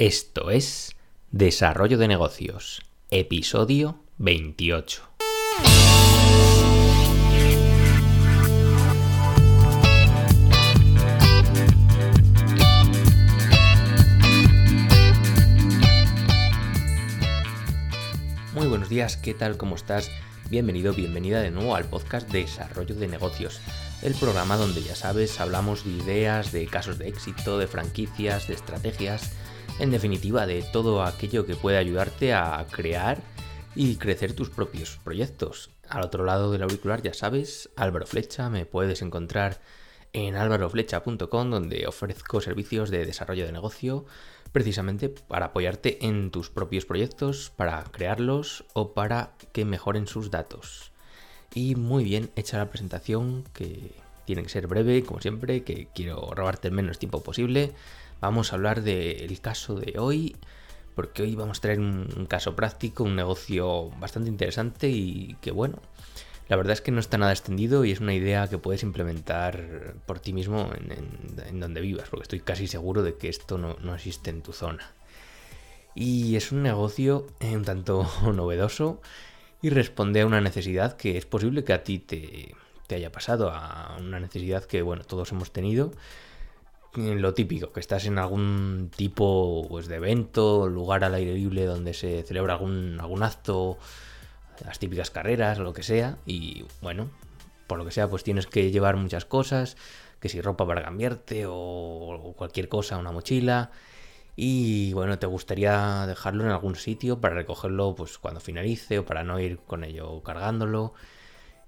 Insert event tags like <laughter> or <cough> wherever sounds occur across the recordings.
Esto es Desarrollo de Negocios, episodio 28. Muy buenos días, ¿qué tal? ¿Cómo estás? Bienvenido, bienvenida de nuevo al podcast Desarrollo de Negocios, el programa donde ya sabes, hablamos de ideas, de casos de éxito, de franquicias, de estrategias, en definitiva de todo aquello que puede ayudarte a crear y crecer tus propios proyectos. Al otro lado del auricular ya sabes, Álvaro Flecha, me puedes encontrar en álvaroflecha.com donde ofrezco servicios de desarrollo de negocio precisamente para apoyarte en tus propios proyectos, para crearlos o para que mejoren sus datos. Y muy bien hecha la presentación, que tiene que ser breve, como siempre, que quiero robarte el menos tiempo posible. Vamos a hablar del caso de hoy, porque hoy vamos a traer un, caso práctico, un negocio bastante interesante y que bueno, la verdad es que no está nada extendido y es una idea que puedes implementar por ti mismo en, donde vivas, porque estoy casi seguro de que esto no, existe en tu zona. Y es un negocio un tanto <laughs> novedoso y responde a una necesidad que es posible que a ti te, te haya pasado, a una necesidad que bueno, todos hemos tenido lo típico, que estás en algún tipo pues, de evento, lugar al aire libre donde se celebra algún, algún acto, las típicas carreras, lo que sea, y bueno, por lo que sea, pues tienes que llevar muchas cosas, que si ropa para cambiarte o cualquier cosa, una mochila, y bueno, te gustaría dejarlo en algún sitio para recogerlo pues cuando finalice o para no ir con ello cargándolo,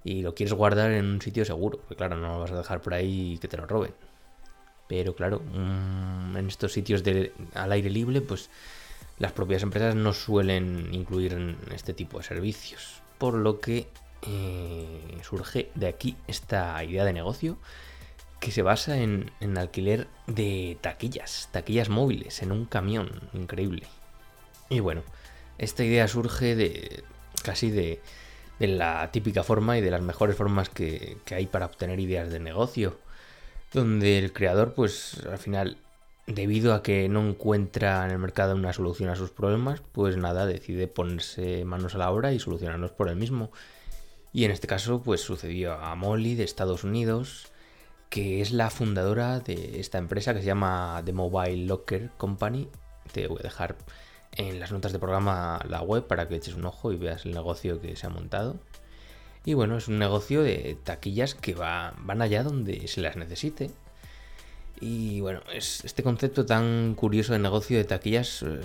y lo quieres guardar en un sitio seguro, porque claro, no lo vas a dejar por ahí que te lo roben. Pero claro, mm, en estos sitios de, al aire libre, pues las propias empresas no suelen incluir este tipo de servicios. Por lo que eh, surge de aquí esta idea de negocio que se basa en, en, alquiler de taquillas, taquillas móviles en un camión, increíble. Y bueno, esta idea surge de casi de, la típica forma y de las mejores formas que hay para obtener ideas de negocio donde el creador, pues al final, debido a que no encuentra en el mercado una solución a sus problemas, pues nada, decide ponerse manos a la obra y solucionarlos por él mismo. Y en este caso, pues sucedió a Molly de Estados Unidos, que es la fundadora de esta empresa que se llama The Mobile Locker Company. Te voy a dejar en las notas de programa la web para que eches un ojo y veas el negocio que se ha montado. Y bueno, es un negocio de taquillas que va, van allá donde se las necesite. Y bueno, es este concepto tan curioso de negocio de taquillas, eh,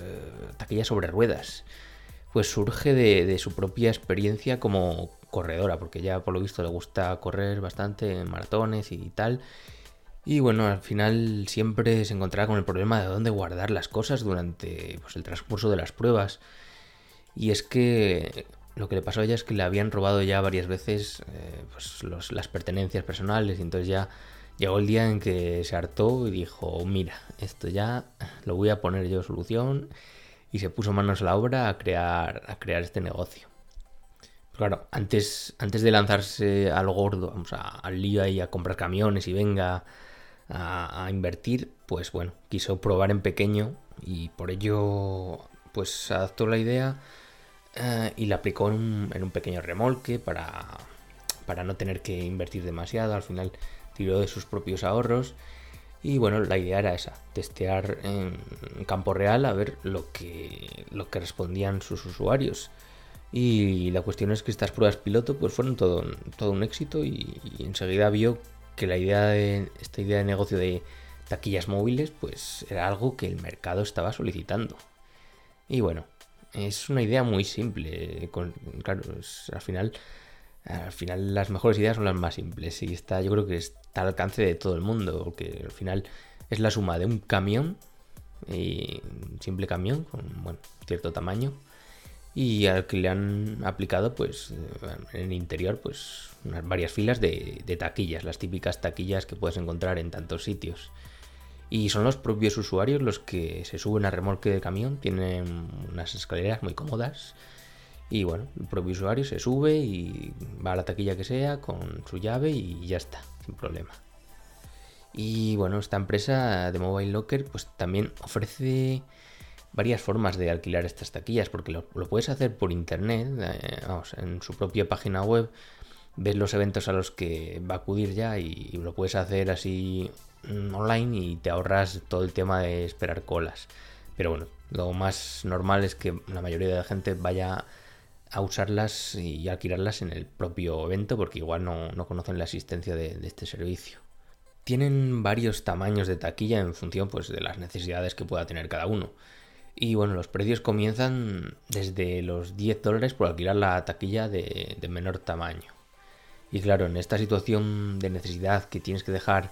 taquillas sobre ruedas, pues surge de, su propia experiencia como corredora, porque ya por lo visto le gusta correr bastante en maratones y tal. Y bueno, al final siempre se encontrará con el problema de dónde guardar las cosas durante pues, el transcurso de las pruebas. Y es que lo que le pasó a ella es que le habían robado ya varias veces eh, pues las pertenencias personales y entonces ya llegó el día en que se hartó y dijo, mira, esto ya lo voy a poner yo solución y se puso manos a la obra a crear, a crear este negocio. claro, antes, antes de lanzarse al gordo, vamos a, al lío ahí a comprar camiones y venga a, a invertir, pues bueno, quiso probar en pequeño y por ello pues adaptó la idea eh, y la aplicó en un, pequeño remolque para, para no tener que invertir demasiado. Al final tiró de sus propios ahorros. Y bueno, la idea era esa, testear en campo real a ver lo que, lo que respondían sus usuarios. Y la cuestión es que estas pruebas piloto pues fueron todo, todo un éxito y, y, enseguida vio que la idea de esta idea de negocio de taquillas móviles pues era algo que el mercado estaba solicitando. Y bueno, es una idea muy simple. claro, al final. Al final las mejores ideas son las más simples y está, yo creo que está al alcance de todo el mundo, porque al final es la suma de un camión, un simple camión con bueno, cierto tamaño, y al que le han aplicado pues en el interior pues unas varias filas de, de taquillas, las típicas taquillas que puedes encontrar en tantos sitios. Y son los propios usuarios los que se suben a remolque de camión, tienen unas escaleras muy cómodas. Y bueno, el propio usuario se sube y va a la taquilla que sea con su llave y ya está, sin problema. Y bueno, esta empresa de Mobile Locker pues también ofrece varias formas de alquilar estas taquillas, porque lo, puedes hacer por internet, eh, vamos, en su propia página web, ves los eventos a los que va a acudir ya y, lo puedes hacer así mm, online y te ahorras todo el tema de esperar colas. Pero bueno, lo más normal es que la mayoría de la gente vaya a usarlas y alquilarlas en el propio evento porque igual no, conocen la existencia de, de, este servicio. Tienen varios tamaños de taquilla en función pues, de las necesidades que pueda tener cada uno. Y bueno, los precios comienzan desde los 10 dólares por alquilar la taquilla de, menor tamaño. Y claro, en esta situación de necesidad que tienes que dejar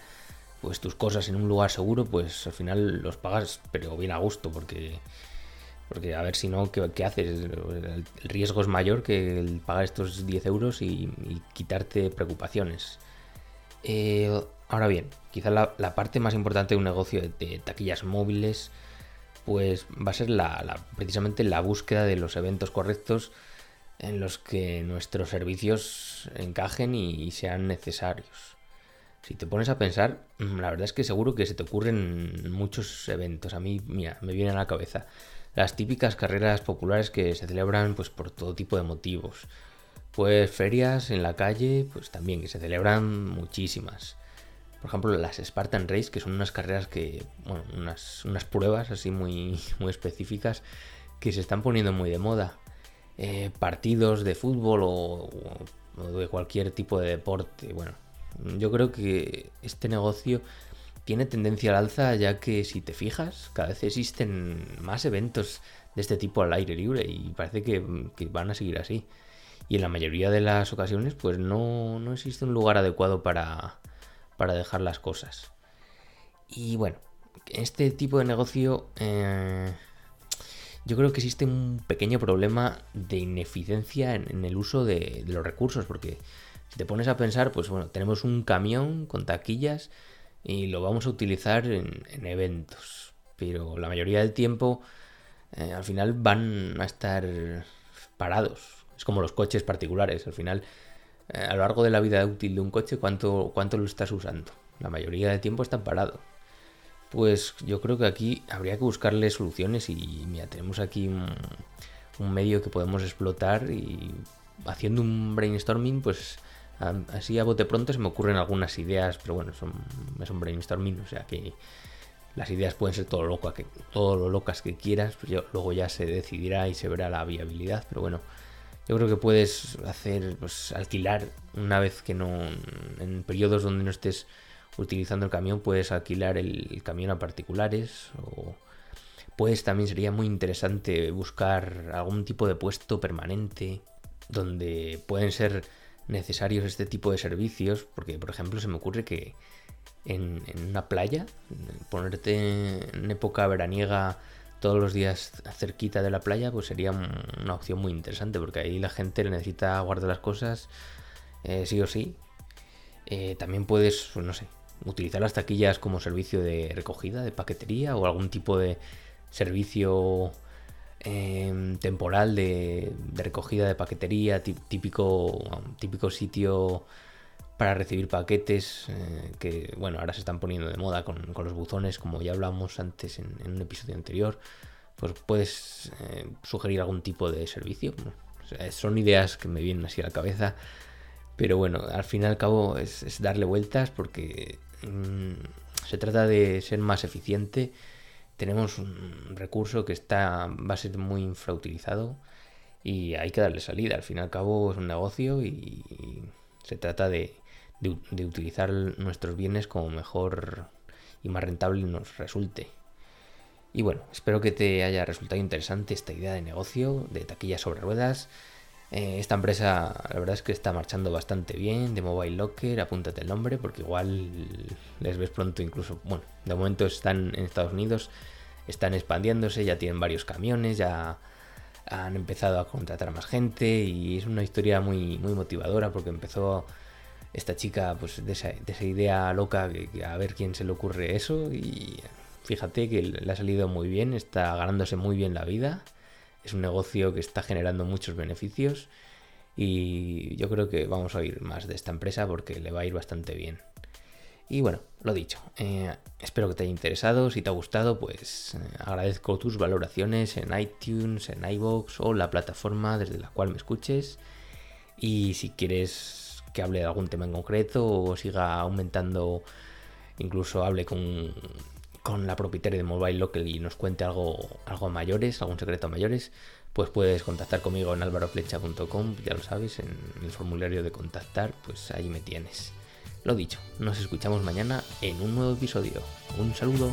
pues tus cosas en un lugar seguro, pues al final los pagas, pero bien a gusto, porque, porque a ver si no, ¿qué, haces? El riesgo es mayor que el pagar estos 10 euros y, quitarte preocupaciones. Eh, ahora bien, quizá la, parte más importante de un negocio de taquillas móviles pues va a ser la, precisamente la búsqueda de los eventos correctos en los que nuestros servicios encajen y, sean necesarios. Si te pones a pensar, mm, la verdad es que seguro que se te ocurren muchos eventos. A mí, mira, me vienen a la cabeza las típicas carreras populares que se celebran pues por todo tipo de motivos. Pues ferias en la calle, pues también que se celebran muchísimas por ejemplo, las Spartan Race, que son unas carreras que, bueno, unas, unas pruebas así muy, <laughs> muy específicas que se están poniendo muy de moda. Eh, partidos de fútbol o, de cualquier tipo de deporte. Bueno, yo creo que este negocio tiene tendencia al alza ya que si te fijas, cada vez existen más eventos de este tipo al aire libre y parece que, van a seguir así. Y en la mayoría de las ocasiones pues no, no existe un lugar adecuado para, para dejar las cosas. Y bueno, este tipo de negocio eh, yo creo que existe un pequeño problema de ineficiencia en, el uso de, los recursos, porque si te pones a pensar, pues bueno, tenemos un camión con taquillas y lo vamos a utilizar en, eventos, pero la mayoría del tiempo eh, al final van a estar parados. Es como los coches particulares, al final eh, a lo largo de la vida útil de un coche, ¿cuánto, ¿cuánto lo estás usando? La mayoría del tiempo está parado. Pues yo creo que aquí habría que buscarle soluciones y mira, tenemos aquí un, medio que podemos explotar y haciendo un brainstorming, pues así a bote pronto se me ocurren algunas ideas, pero bueno, son, es un brainstorming, o sea que las ideas pueden ser todo, loco, que, todo lo locas que quieras, pues luego ya se decidirá y se verá la viabilidad, pero bueno, yo creo que puedes hacer, pues alquilar una vez que no, en periodos donde no estés utilizando el camión, puedes alquilar el, camión a particulares o pues también sería muy interesante buscar algún tipo de puesto permanente donde pueden ser necesarios este tipo de servicios, porque por ejemplo se me ocurre que en, una playa, ponerte en época veraniega todos los días cerquita de la playa, pues sería una opción muy interesante, porque ahí la gente necesita guardar las cosas eh, sí o sí. Eh, también puedes, pues no sé, utilizar las taquillas como servicio de recogida, de paquetería o algún tipo de servicio em, temporal de, recogida de paquetería, típico, típico sitio para recibir paquetes eh, que, bueno, ahora se están poniendo de moda con, los buzones, como ya hablamos antes en, un episodio anterior, pues puedes eh, sugerir algún tipo de servicio. son ideas que me vienen así a la cabeza, pero bueno, al fin y al cabo es, darle vueltas porque se trata de ser más eficiente. Tenemos un recurso que está, va a ser muy infrautilizado y hay que darle salida. Al fin y al cabo es un negocio y se trata de, de, utilizar nuestros bienes como mejor y más rentable nos resulte. Y bueno, espero que te haya resultado interesante esta idea de negocio de taquillas sobre ruedas. Eh, esta empresa, la verdad es que está marchando bastante bien, de Mobile Locker, apúntate el nombre, porque igual les ves pronto incluso, bueno, de momento están en Estados Unidos, están expandiéndose, ya tienen varios camiones, ya han empezado a contratar más gente y es una historia muy, muy motivadora porque empezó esta chica, pues de esa, idea loca, a ver quién se le ocurre eso. Y fíjate que le ha salido muy bien, está ganándose muy bien la vida. Es un negocio que está generando muchos beneficios. Y yo creo que vamos a oír más de esta empresa porque le va a ir bastante bien. Y bueno, lo dicho, eh, espero que te haya interesado. Si te ha gustado, pues eh, agradezco tus valoraciones en iTunes, en iVoox o la plataforma desde la cual me escuches. Y si quieres que hable de algún tema en concreto o siga aumentando, incluso hable con, con la propietaria de Mobile Local y nos cuente algo, algo mayores, algún secreto a mayores, pues puedes contactar conmigo en alvaroflecha.com, ya lo sabes, en el formulario de contactar, pues ahí me tienes. Lo dicho, nos escuchamos mañana en un nuevo episodio. Un saludo.